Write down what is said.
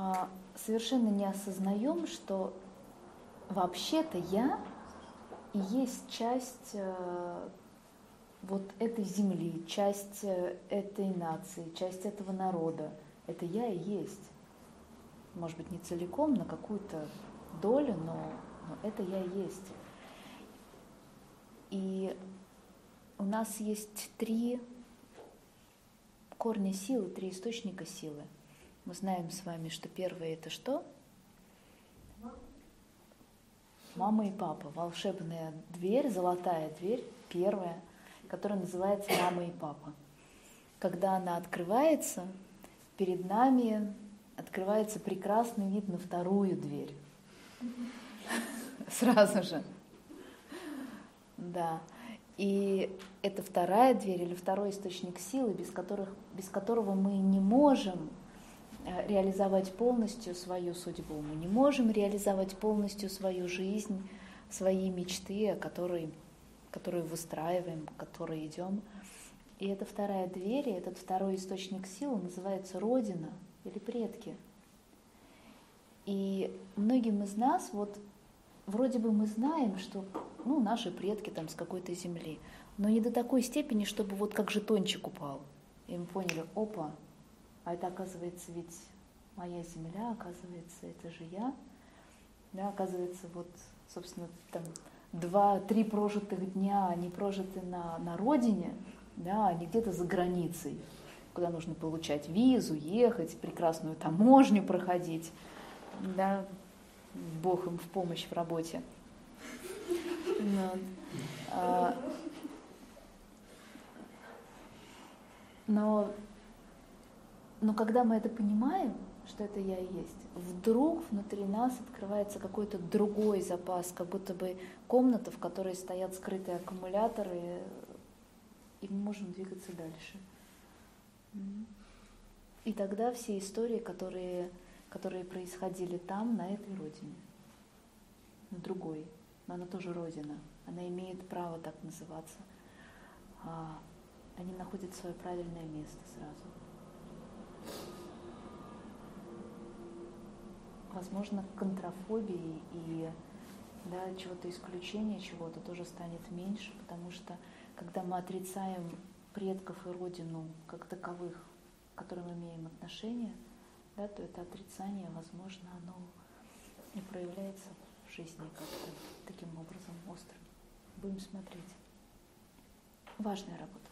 а, совершенно не осознаем, что вообще-то я и есть часть э, вот этой земли, часть э, этой нации, часть этого народа. Это я и есть. Может быть, не целиком, на какую-то долю, но, но это я и есть. И у нас есть три корня силы, три источника силы. Мы знаем с вами, что первое это что? Мама и папа. Волшебная дверь, золотая дверь, первая, которая называется мама и папа. Когда она открывается, перед нами открывается прекрасный вид на вторую дверь. Сразу же. Да. И это вторая дверь или второй источник силы, без, которых, без которого мы не можем реализовать полностью свою судьбу, мы не можем реализовать полностью свою жизнь, свои мечты, которые, которые выстраиваем, которые идем. И эта вторая дверь, этот второй источник силы называется Родина или предки. И многим из нас вот вроде бы мы знаем, что ну, наши предки там с какой-то земли, но не до такой степени, чтобы вот как жетончик упал. И мы поняли, опа, а это оказывается ведь моя земля, оказывается, это же я. Да, оказывается, вот, собственно, там два-три прожитых дня, они прожиты на, на родине, да, не где-то за границей, куда нужно получать визу, ехать, прекрасную таможню проходить, да, Бог им в помощь в работе. А, но, но когда мы это понимаем, что это я и есть, вдруг внутри нас открывается какой-то другой запас, как будто бы комната, в которой стоят скрытые аккумуляторы, и мы можем двигаться дальше. И тогда все истории, которые которые происходили там, на этой родине, на другой, но она тоже родина, она имеет право так называться. А, они находят свое правильное место сразу. Возможно, контрафобии и да, чего-то исключения чего-то тоже станет меньше, потому что когда мы отрицаем предков и родину как таковых, к которым имеем отношение – да, то это отрицание, возможно, оно и проявляется в жизни как-то таким образом острым. Будем смотреть. Важная работа.